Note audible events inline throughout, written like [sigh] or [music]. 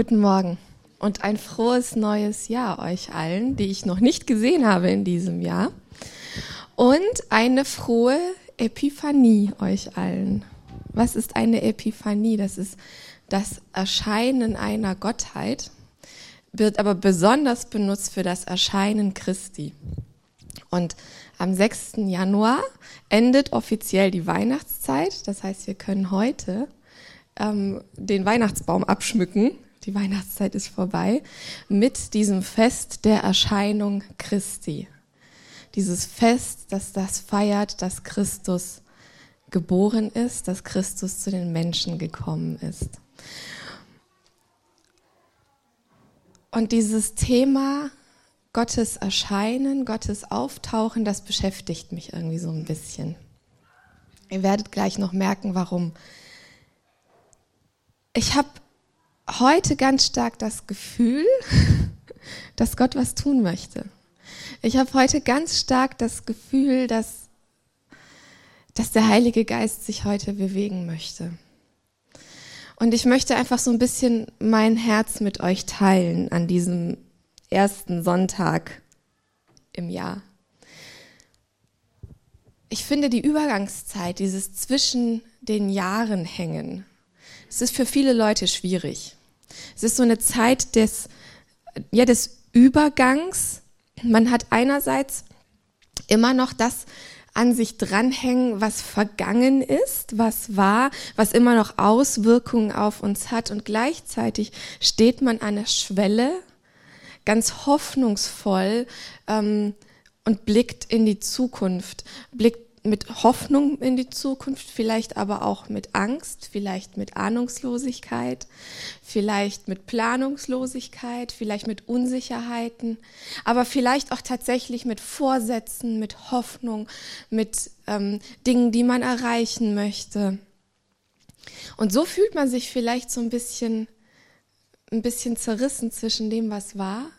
Guten Morgen und ein frohes neues Jahr euch allen, die ich noch nicht gesehen habe in diesem Jahr. Und eine frohe Epiphanie euch allen. Was ist eine Epiphanie? Das ist das Erscheinen einer Gottheit, wird aber besonders benutzt für das Erscheinen Christi. Und am 6. Januar endet offiziell die Weihnachtszeit. Das heißt, wir können heute ähm, den Weihnachtsbaum abschmücken. Die Weihnachtszeit ist vorbei mit diesem Fest der Erscheinung Christi. Dieses Fest, das das feiert, dass Christus geboren ist, dass Christus zu den Menschen gekommen ist. Und dieses Thema Gottes Erscheinen, Gottes Auftauchen, das beschäftigt mich irgendwie so ein bisschen. Ihr werdet gleich noch merken, warum. Ich habe heute ganz stark das Gefühl, [laughs] dass Gott was tun möchte. Ich habe heute ganz stark das Gefühl, dass, dass der Heilige Geist sich heute bewegen möchte. Und ich möchte einfach so ein bisschen mein Herz mit euch teilen an diesem ersten Sonntag im Jahr. Ich finde die Übergangszeit, dieses zwischen den Jahren hängen, es ist für viele Leute schwierig. Es ist so eine Zeit des, ja, des Übergangs. Man hat einerseits immer noch das an sich dranhängen, was vergangen ist, was war, was immer noch Auswirkungen auf uns hat. Und gleichzeitig steht man an der Schwelle, ganz hoffnungsvoll ähm, und blickt in die Zukunft, blickt mit Hoffnung in die Zukunft, vielleicht aber auch mit Angst, vielleicht mit Ahnungslosigkeit, vielleicht mit Planungslosigkeit, vielleicht mit Unsicherheiten, aber vielleicht auch tatsächlich mit Vorsätzen, mit Hoffnung, mit ähm, Dingen, die man erreichen möchte. Und so fühlt man sich vielleicht so ein bisschen, ein bisschen zerrissen zwischen dem, was war,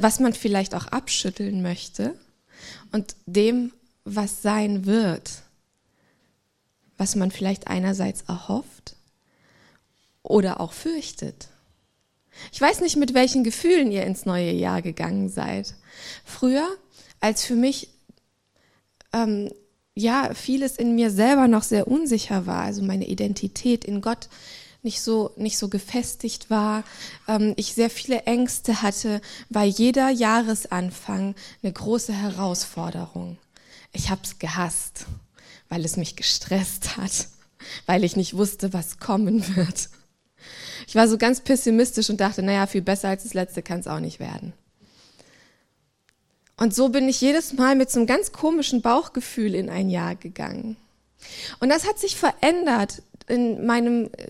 was man vielleicht auch abschütteln möchte und dem, was sein wird, was man vielleicht einerseits erhofft oder auch fürchtet. Ich weiß nicht, mit welchen Gefühlen ihr ins neue Jahr gegangen seid. Früher, als für mich ähm, ja vieles in mir selber noch sehr unsicher war, also meine Identität in Gott nicht so nicht so gefestigt war, ähm, ich sehr viele Ängste hatte, war jeder Jahresanfang eine große Herausforderung. Ich habe es gehasst, weil es mich gestresst hat, weil ich nicht wusste, was kommen wird. Ich war so ganz pessimistisch und dachte, naja, viel besser als das letzte kann es auch nicht werden. Und so bin ich jedes Mal mit so einem ganz komischen Bauchgefühl in ein Jahr gegangen. Und das hat sich verändert in meinem äh,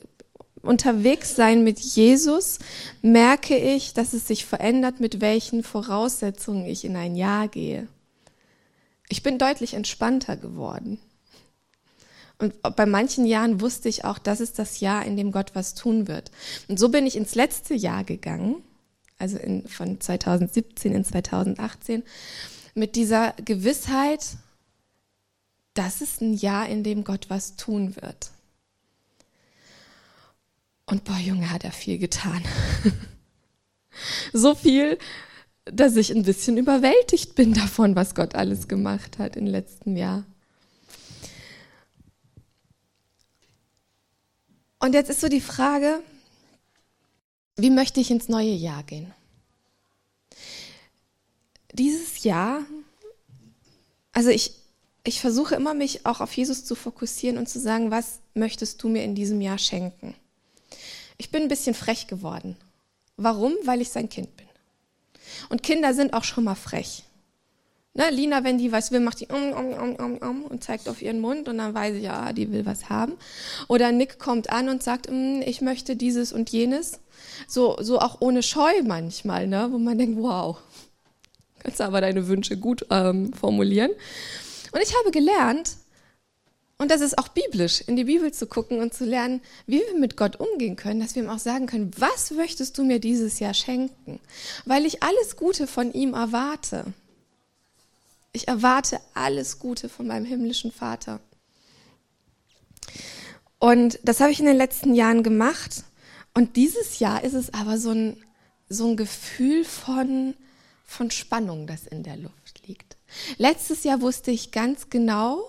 Unterwegssein mit Jesus merke ich, dass es sich verändert, mit welchen Voraussetzungen ich in ein Jahr gehe. Ich bin deutlich entspannter geworden. Und bei manchen Jahren wusste ich auch, das ist das Jahr, in dem Gott was tun wird. Und so bin ich ins letzte Jahr gegangen, also in, von 2017 in 2018, mit dieser Gewissheit, das ist ein Jahr, in dem Gott was tun wird. Und boah, Junge, hat er viel getan. [laughs] so viel, dass ich ein bisschen überwältigt bin davon, was Gott alles gemacht hat im letzten Jahr. Und jetzt ist so die Frage, wie möchte ich ins neue Jahr gehen? Dieses Jahr, also ich, ich versuche immer, mich auch auf Jesus zu fokussieren und zu sagen, was möchtest du mir in diesem Jahr schenken? Ich bin ein bisschen frech geworden. Warum? Weil ich sein Kind bin. Und Kinder sind auch schon mal frech. Ne, Lina, wenn die was will, macht die um, um, um, um, um und zeigt auf ihren Mund und dann weiß ich, ja, die will was haben. Oder Nick kommt an und sagt, mm, ich möchte dieses und jenes. So, so auch ohne Scheu manchmal, ne, wo man denkt, wow, kannst aber deine Wünsche gut ähm, formulieren. Und ich habe gelernt, und das ist auch biblisch, in die Bibel zu gucken und zu lernen, wie wir mit Gott umgehen können, dass wir ihm auch sagen können, was möchtest du mir dieses Jahr schenken? Weil ich alles Gute von ihm erwarte. Ich erwarte alles Gute von meinem himmlischen Vater. Und das habe ich in den letzten Jahren gemacht. Und dieses Jahr ist es aber so ein, so ein Gefühl von, von Spannung, das in der Luft liegt. Letztes Jahr wusste ich ganz genau,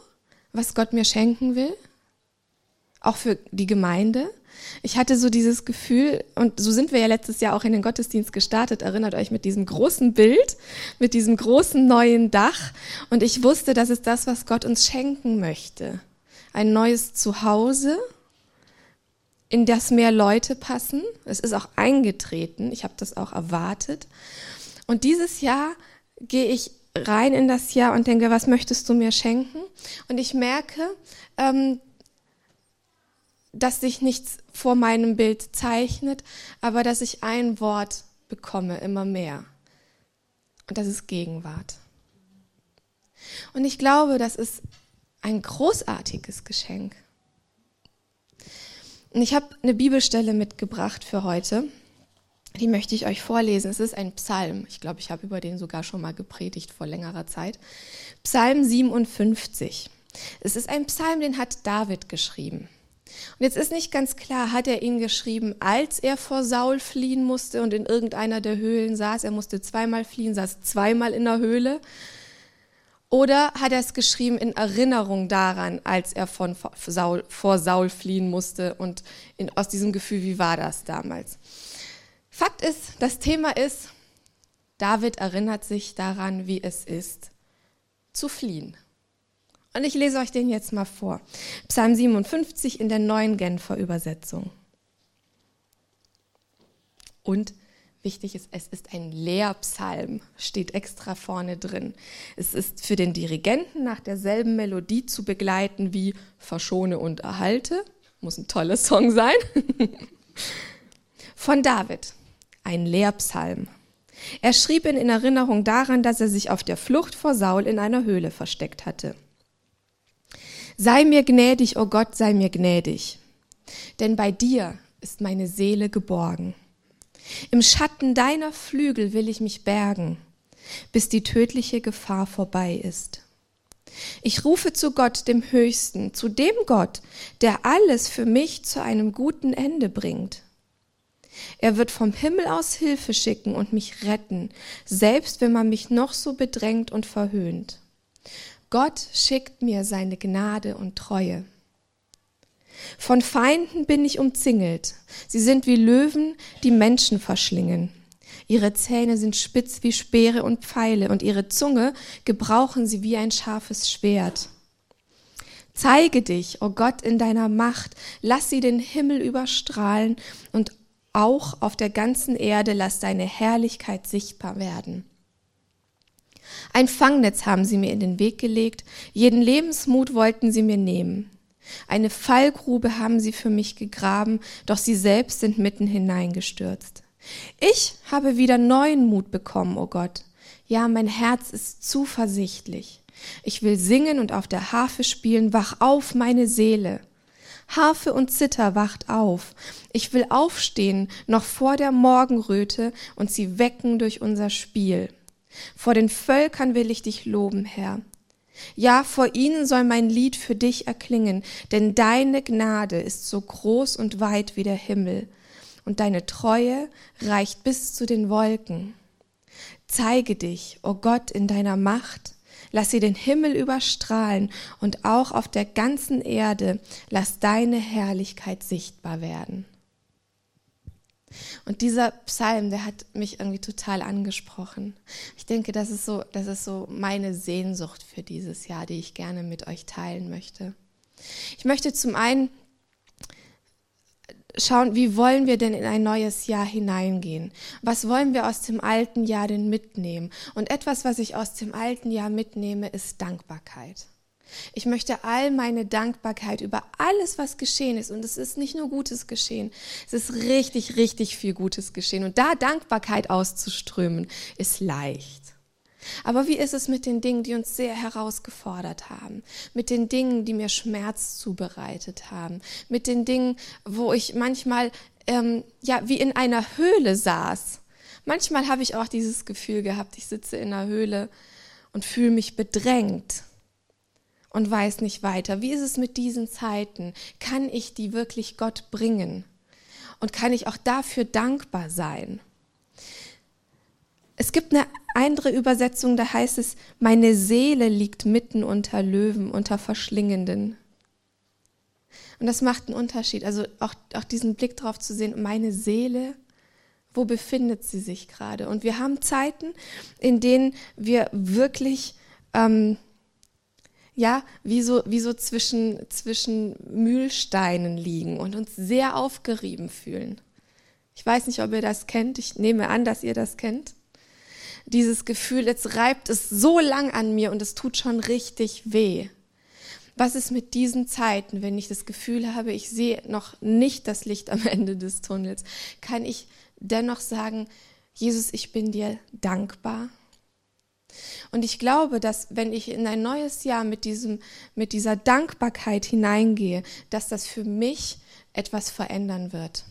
was Gott mir schenken will, auch für die Gemeinde. Ich hatte so dieses Gefühl, und so sind wir ja letztes Jahr auch in den Gottesdienst gestartet, erinnert euch mit diesem großen Bild, mit diesem großen neuen Dach. Und ich wusste, das ist das, was Gott uns schenken möchte. Ein neues Zuhause, in das mehr Leute passen. Es ist auch eingetreten. Ich habe das auch erwartet. Und dieses Jahr gehe ich rein in das Jahr und denke, was möchtest du mir schenken? Und ich merke, ähm, dass sich nichts vor meinem Bild zeichnet, aber dass ich ein Wort bekomme, immer mehr. Und das ist Gegenwart. Und ich glaube, das ist ein großartiges Geschenk. Und ich habe eine Bibelstelle mitgebracht für heute. Die möchte ich euch vorlesen. Es ist ein Psalm. Ich glaube, ich habe über den sogar schon mal gepredigt vor längerer Zeit. Psalm 57. Es ist ein Psalm, den hat David geschrieben. Und jetzt ist nicht ganz klar, hat er ihn geschrieben, als er vor Saul fliehen musste und in irgendeiner der Höhlen saß. Er musste zweimal fliehen, saß zweimal in der Höhle. Oder hat er es geschrieben in Erinnerung daran, als er von Saul, vor Saul fliehen musste und in, aus diesem Gefühl, wie war das damals? Fakt ist, das Thema ist, David erinnert sich daran, wie es ist, zu fliehen. Und ich lese euch den jetzt mal vor. Psalm 57 in der neuen Genfer Übersetzung. Und wichtig ist, es ist ein Lehrpsalm, steht extra vorne drin. Es ist für den Dirigenten nach derselben Melodie zu begleiten wie Verschone und erhalte. Muss ein toller Song sein. [laughs] Von David, ein Lehrpsalm. Er schrieb ihn in Erinnerung daran, dass er sich auf der Flucht vor Saul in einer Höhle versteckt hatte. Sei mir gnädig, o oh Gott, sei mir gnädig, denn bei dir ist meine Seele geborgen. Im Schatten deiner Flügel will ich mich bergen, bis die tödliche Gefahr vorbei ist. Ich rufe zu Gott, dem Höchsten, zu dem Gott, der alles für mich zu einem guten Ende bringt. Er wird vom Himmel aus Hilfe schicken und mich retten, selbst wenn man mich noch so bedrängt und verhöhnt. Gott schickt mir seine Gnade und Treue. Von Feinden bin ich umzingelt. Sie sind wie Löwen, die Menschen verschlingen. Ihre Zähne sind spitz wie Speere und Pfeile und ihre Zunge gebrauchen sie wie ein scharfes Schwert. Zeige dich, o oh Gott, in deiner Macht, lass sie den Himmel überstrahlen und auch auf der ganzen Erde lass deine Herrlichkeit sichtbar werden. Ein Fangnetz haben sie mir in den Weg gelegt, jeden Lebensmut wollten sie mir nehmen. Eine Fallgrube haben sie für mich gegraben, doch sie selbst sind mitten hineingestürzt. Ich habe wieder neuen Mut bekommen, o oh Gott. Ja, mein Herz ist zuversichtlich. Ich will singen und auf der Harfe spielen, wach auf, meine Seele. Harfe und Zither wacht auf. Ich will aufstehen, noch vor der Morgenröte, und sie wecken durch unser Spiel. Vor den Völkern will ich dich loben, Herr. Ja, vor ihnen soll mein Lied für dich erklingen, denn deine Gnade ist so groß und weit wie der Himmel, und deine Treue reicht bis zu den Wolken. Zeige dich, o oh Gott, in deiner Macht, lass sie den Himmel überstrahlen, und auch auf der ganzen Erde lass deine Herrlichkeit sichtbar werden. Und dieser Psalm, der hat mich irgendwie total angesprochen. Ich denke, das ist so, das ist so meine Sehnsucht für dieses Jahr, die ich gerne mit euch teilen möchte. Ich möchte zum einen schauen, wie wollen wir denn in ein neues Jahr hineingehen? Was wollen wir aus dem alten Jahr denn mitnehmen? Und etwas, was ich aus dem alten Jahr mitnehme, ist Dankbarkeit. Ich möchte all meine Dankbarkeit über alles, was geschehen ist, und es ist nicht nur Gutes geschehen, es ist richtig, richtig viel Gutes geschehen. Und da Dankbarkeit auszuströmen, ist leicht. Aber wie ist es mit den Dingen, die uns sehr herausgefordert haben? Mit den Dingen, die mir Schmerz zubereitet haben? Mit den Dingen, wo ich manchmal ähm, ja wie in einer Höhle saß? Manchmal habe ich auch dieses Gefühl gehabt, ich sitze in einer Höhle und fühle mich bedrängt und weiß nicht weiter. Wie ist es mit diesen Zeiten? Kann ich die wirklich Gott bringen? Und kann ich auch dafür dankbar sein? Es gibt eine andere Übersetzung, da heißt es, meine Seele liegt mitten unter Löwen, unter Verschlingenden. Und das macht einen Unterschied. Also auch, auch diesen Blick drauf zu sehen, meine Seele, wo befindet sie sich gerade? Und wir haben Zeiten, in denen wir wirklich, ähm, ja, wie so, wie so zwischen, zwischen Mühlsteinen liegen und uns sehr aufgerieben fühlen. Ich weiß nicht, ob ihr das kennt. Ich nehme an, dass ihr das kennt dieses Gefühl, jetzt reibt es so lang an mir und es tut schon richtig weh. Was ist mit diesen Zeiten, wenn ich das Gefühl habe, ich sehe noch nicht das Licht am [laughs] Ende des Tunnels? Kann ich dennoch sagen, Jesus, ich bin dir dankbar? Und ich glaube, dass wenn ich in ein neues Jahr mit diesem, mit dieser Dankbarkeit hineingehe, dass das für mich etwas verändern wird.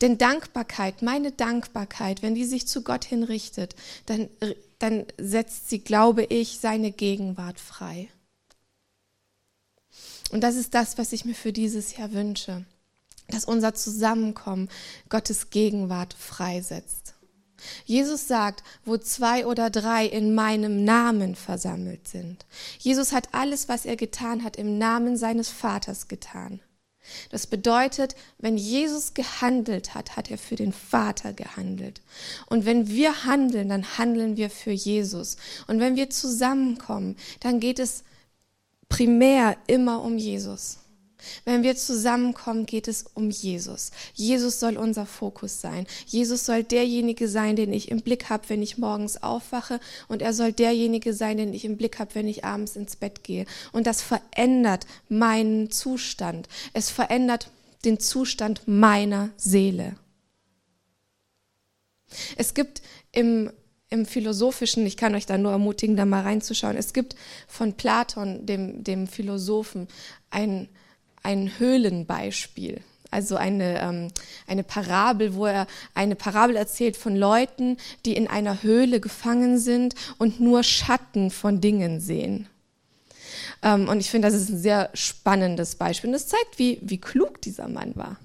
Denn Dankbarkeit, meine Dankbarkeit, wenn die sich zu Gott hinrichtet, dann, dann setzt sie, glaube ich, seine Gegenwart frei. Und das ist das, was ich mir für dieses Jahr wünsche, dass unser Zusammenkommen Gottes Gegenwart freisetzt. Jesus sagt, wo zwei oder drei in meinem Namen versammelt sind. Jesus hat alles, was er getan hat, im Namen seines Vaters getan. Das bedeutet, wenn Jesus gehandelt hat, hat er für den Vater gehandelt. Und wenn wir handeln, dann handeln wir für Jesus. Und wenn wir zusammenkommen, dann geht es primär immer um Jesus. Wenn wir zusammenkommen, geht es um Jesus. Jesus soll unser Fokus sein. Jesus soll derjenige sein, den ich im Blick habe, wenn ich morgens aufwache. Und er soll derjenige sein, den ich im Blick habe, wenn ich abends ins Bett gehe. Und das verändert meinen Zustand. Es verändert den Zustand meiner Seele. Es gibt im im Philosophischen, ich kann euch da nur ermutigen, da mal reinzuschauen. Es gibt von Platon, dem, dem Philosophen, ein, ein Höhlenbeispiel. Also eine, ähm, eine Parabel, wo er eine Parabel erzählt von Leuten, die in einer Höhle gefangen sind und nur Schatten von Dingen sehen. Ähm, und ich finde, das ist ein sehr spannendes Beispiel. Und es zeigt, wie, wie klug dieser Mann war.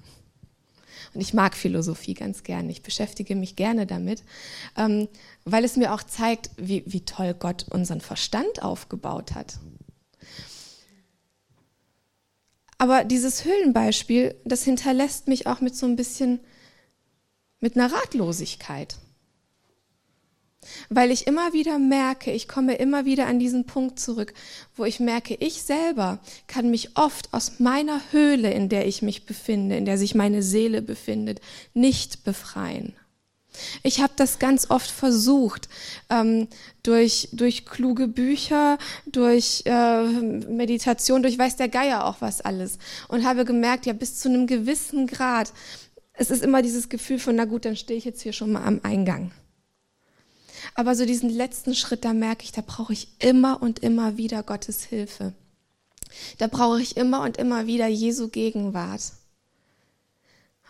Und ich mag Philosophie ganz gerne. Ich beschäftige mich gerne damit, ähm, weil es mir auch zeigt, wie, wie toll Gott unseren Verstand aufgebaut hat. Aber dieses Höhlenbeispiel, das hinterlässt mich auch mit so ein bisschen, mit einer Ratlosigkeit. Weil ich immer wieder merke, ich komme immer wieder an diesen Punkt zurück, wo ich merke, ich selber kann mich oft aus meiner Höhle, in der ich mich befinde, in der sich meine Seele befindet, nicht befreien. Ich habe das ganz oft versucht, ähm, durch, durch kluge Bücher, durch äh, Meditation, durch weiß der Geier auch was alles. Und habe gemerkt, ja, bis zu einem gewissen Grad, es ist immer dieses Gefühl von, na gut, dann stehe ich jetzt hier schon mal am Eingang. Aber so diesen letzten Schritt, da merke ich, da brauche ich immer und immer wieder Gottes Hilfe. Da brauche ich immer und immer wieder Jesu Gegenwart.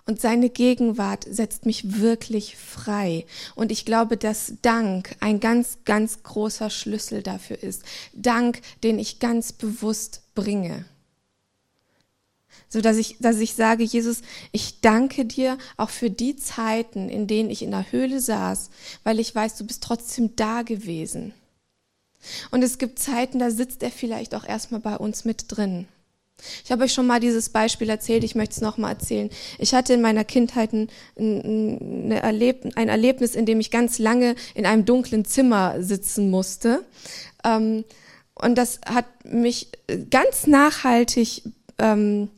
Und seine Gegenwart setzt mich wirklich frei. Und ich glaube, dass Dank ein ganz, ganz großer Schlüssel dafür ist. Dank, den ich ganz bewusst bringe. So dass ich, dass ich sage, Jesus, ich danke dir auch für die Zeiten, in denen ich in der Höhle saß, weil ich weiß, du bist trotzdem da gewesen. Und es gibt Zeiten, da sitzt er vielleicht auch erstmal bei uns mit drin. Ich habe euch schon mal dieses Beispiel erzählt, ich möchte es nochmal erzählen. Ich hatte in meiner Kindheit ein, ein, ein, Erlebnis, in dem ich ganz lange in einem dunklen Zimmer sitzen musste. Ähm, und das hat mich ganz nachhaltig ähm,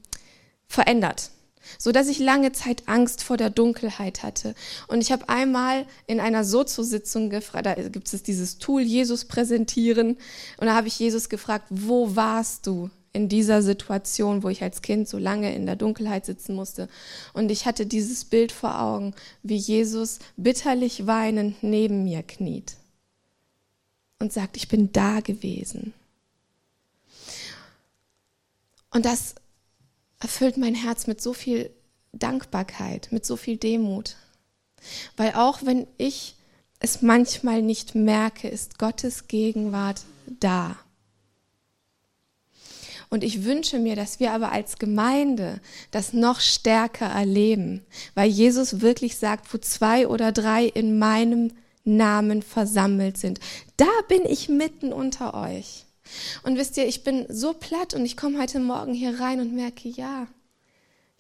verändert, so dass ich lange Zeit Angst vor der Dunkelheit hatte. Und ich habe einmal in einer Sozo-Sitzung gefragt, da gibt es dieses Tool Jesus präsentieren, und da habe ich Jesus gefragt, wo warst du in dieser Situation, wo ich als Kind so lange in der Dunkelheit sitzen musste. Und ich hatte dieses Bild vor Augen, wie Jesus bitterlich weinend neben mir kniet und sagt, ich bin da gewesen. Und das erfüllt mein Herz mit so viel Dankbarkeit, mit so viel Demut. Weil auch wenn ich es manchmal nicht merke, ist Gottes Gegenwart da. Und ich wünsche mir, dass wir aber als Gemeinde das noch stärker erleben, weil Jesus wirklich sagt, wo zwei oder drei in meinem Namen versammelt sind, da bin ich mitten unter euch. Und wisst ihr, ich bin so platt und ich komme heute Morgen hier rein und merke, ja,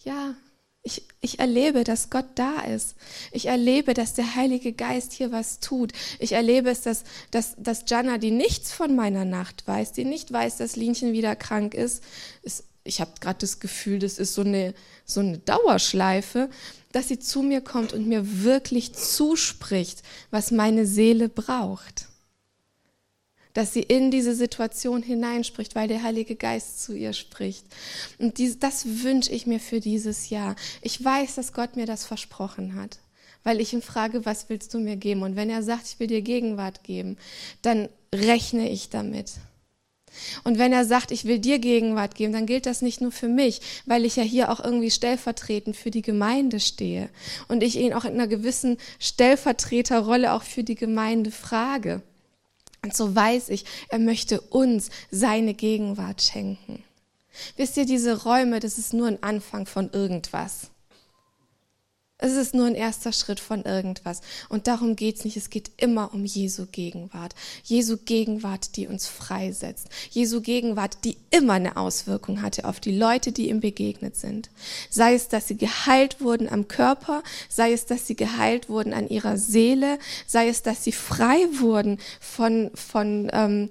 ja, ich, ich erlebe, dass Gott da ist. Ich erlebe, dass der Heilige Geist hier was tut. Ich erlebe es, dass, dass, dass Jana, die nichts von meiner Nacht weiß, die nicht weiß, dass Linchen wieder krank ist, ist ich habe gerade das Gefühl, das ist so eine, so eine Dauerschleife, dass sie zu mir kommt und mir wirklich zuspricht, was meine Seele braucht dass sie in diese Situation hineinspricht, weil der Heilige Geist zu ihr spricht. Und dies, das wünsche ich mir für dieses Jahr. Ich weiß, dass Gott mir das versprochen hat, weil ich ihn frage, was willst du mir geben? Und wenn er sagt, ich will dir Gegenwart geben, dann rechne ich damit. Und wenn er sagt, ich will dir Gegenwart geben, dann gilt das nicht nur für mich, weil ich ja hier auch irgendwie stellvertretend für die Gemeinde stehe und ich ihn auch in einer gewissen Stellvertreterrolle auch für die Gemeinde frage. Und so weiß ich, er möchte uns seine Gegenwart schenken. Wisst ihr, diese Räume, das ist nur ein Anfang von irgendwas. Es ist nur ein erster Schritt von irgendwas. Und darum geht's nicht. Es geht immer um Jesu Gegenwart. Jesu Gegenwart, die uns freisetzt. Jesu Gegenwart, die immer eine Auswirkung hatte auf die Leute, die ihm begegnet sind. Sei es, dass sie geheilt wurden am Körper, sei es, dass sie geheilt wurden an ihrer Seele, sei es, dass sie frei wurden von, von, ähm,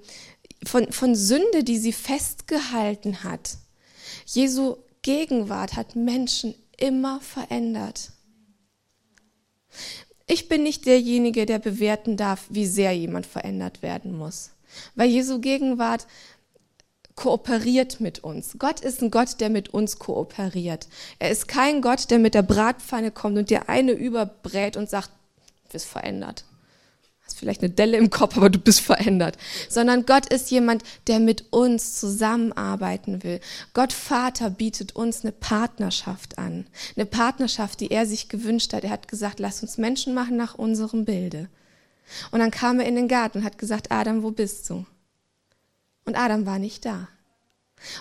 von, von Sünde, die sie festgehalten hat. Jesu Gegenwart hat Menschen immer verändert. Ich bin nicht derjenige, der bewerten darf, wie sehr jemand verändert werden muss. Weil Jesu Gegenwart kooperiert mit uns. Gott ist ein Gott, der mit uns kooperiert. Er ist kein Gott, der mit der Bratpfanne kommt und dir eine überbrät und sagt, du bist verändert hast vielleicht eine Delle im Kopf, aber du bist verändert. Sondern Gott ist jemand, der mit uns zusammenarbeiten will. Gott Vater bietet uns eine Partnerschaft an. Eine Partnerschaft, die er sich gewünscht hat. Er hat gesagt, lass uns Menschen machen nach unserem Bilde. Und dann kam er in den Garten und hat gesagt, Adam, wo bist du? Und Adam war nicht da.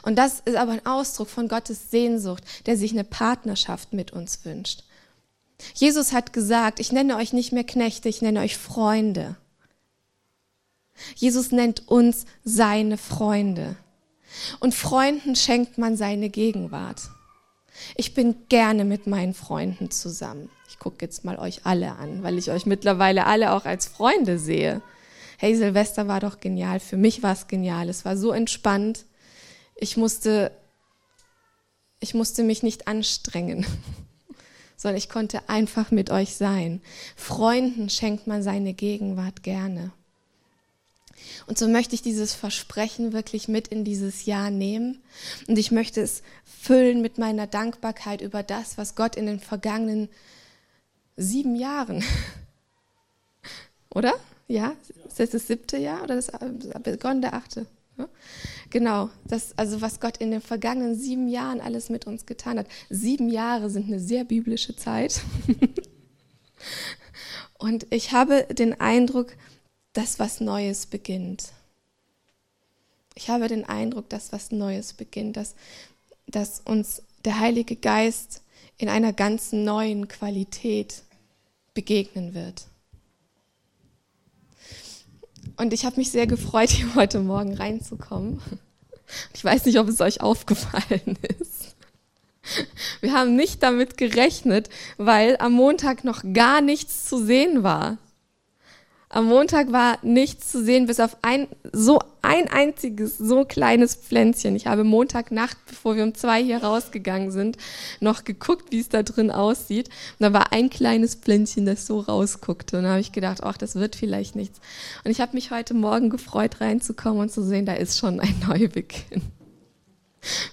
Und das ist aber ein Ausdruck von Gottes Sehnsucht, der sich eine Partnerschaft mit uns wünscht. Jesus hat gesagt, ich nenne euch nicht mehr Knechte, ich nenne euch Freunde. Jesus nennt uns seine Freunde. Und Freunden schenkt man seine Gegenwart. Ich bin gerne mit meinen Freunden zusammen. Ich gucke jetzt mal euch alle an, weil ich euch mittlerweile alle auch als Freunde sehe. Hey, Silvester war doch genial. Für mich war es genial. Es war so entspannt. Ich musste, ich musste mich nicht anstrengen [laughs] sondern ich konnte einfach mit euch sein. Freunden schenkt man seine Gegenwart gerne. Und so möchte ich dieses Versprechen wirklich mit in dieses Jahr nehmen. Und ich möchte es füllen mit meiner Dankbarkeit über das, was Gott in den vergangenen sieben Jahren, [laughs] oder? Ja? Ist das das siebte Jahr oder das begonnen der achte? Genau, das, also was Gott in den vergangenen sieben Jahren alles mit uns getan hat. Sieben Jahre sind eine sehr biblische Zeit. [laughs] Und ich habe den Eindruck, dass was Neues beginnt. Ich habe den Eindruck, dass was Neues beginnt, dass, dass uns der Heilige Geist in einer ganz neuen Qualität begegnen wird. Und ich habe mich sehr gefreut, [laughs] hier heute Morgen reinzukommen. Ich weiß nicht, ob es euch aufgefallen [laughs] ist. Wir haben nicht damit gerechnet, weil am Montag noch gar nichts zu sehen war. Am Montag war nichts zu sehen, bis auf ein, so ein einziges, so kleines Pflänzchen. Ich habe Montagnacht, bevor wir um zwei hier rausgegangen sind, noch geguckt, wie es da drin aussieht. Und da war ein kleines Pflänzchen, das so rausguckte. Und da habe ich gedacht, ach, das wird vielleicht nichts. Und ich habe mich heute Morgen gefreut, reinzukommen und zu sehen, da ist schon ein Neubeginn.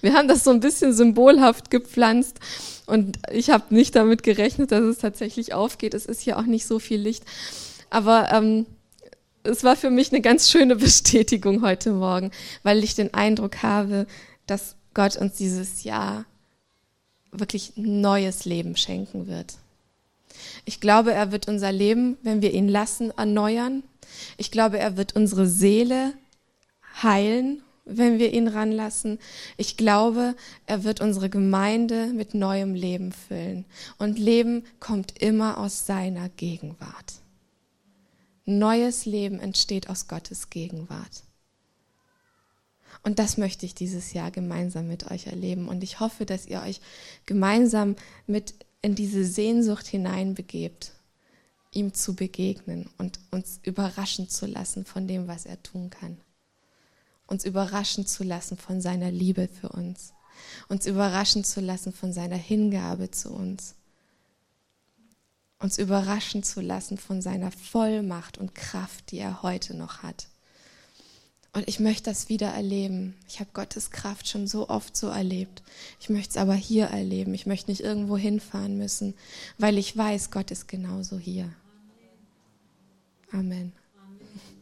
Wir haben das so ein bisschen symbolhaft gepflanzt und ich habe nicht damit gerechnet, dass es tatsächlich aufgeht. Es ist hier auch nicht so viel Licht. Aber ähm, es war für mich eine ganz schöne Bestätigung heute Morgen, weil ich den Eindruck habe, dass Gott uns dieses Jahr wirklich neues Leben schenken wird. Ich glaube, er wird unser Leben, wenn wir ihn lassen, erneuern. Ich glaube, er wird unsere Seele heilen, wenn wir ihn ranlassen. Ich glaube, er wird unsere Gemeinde mit neuem Leben füllen. Und Leben kommt immer aus seiner Gegenwart. Neues Leben entsteht aus Gottes Gegenwart. Und das möchte ich dieses Jahr gemeinsam mit euch erleben. Und ich hoffe, dass ihr euch gemeinsam mit in diese Sehnsucht hineinbegebt, ihm zu begegnen und uns überraschen zu lassen von dem, was er tun kann. Uns überraschen zu lassen von seiner Liebe für uns. Uns überraschen zu lassen von seiner Hingabe zu uns. Uns überraschen zu lassen von seiner Vollmacht und Kraft, die er heute noch hat. Und ich möchte das wieder erleben. Ich habe Gottes Kraft schon so oft so erlebt. Ich möchte es aber hier erleben. Ich möchte nicht irgendwo hinfahren müssen, weil ich weiß, Gott ist genauso hier. Amen.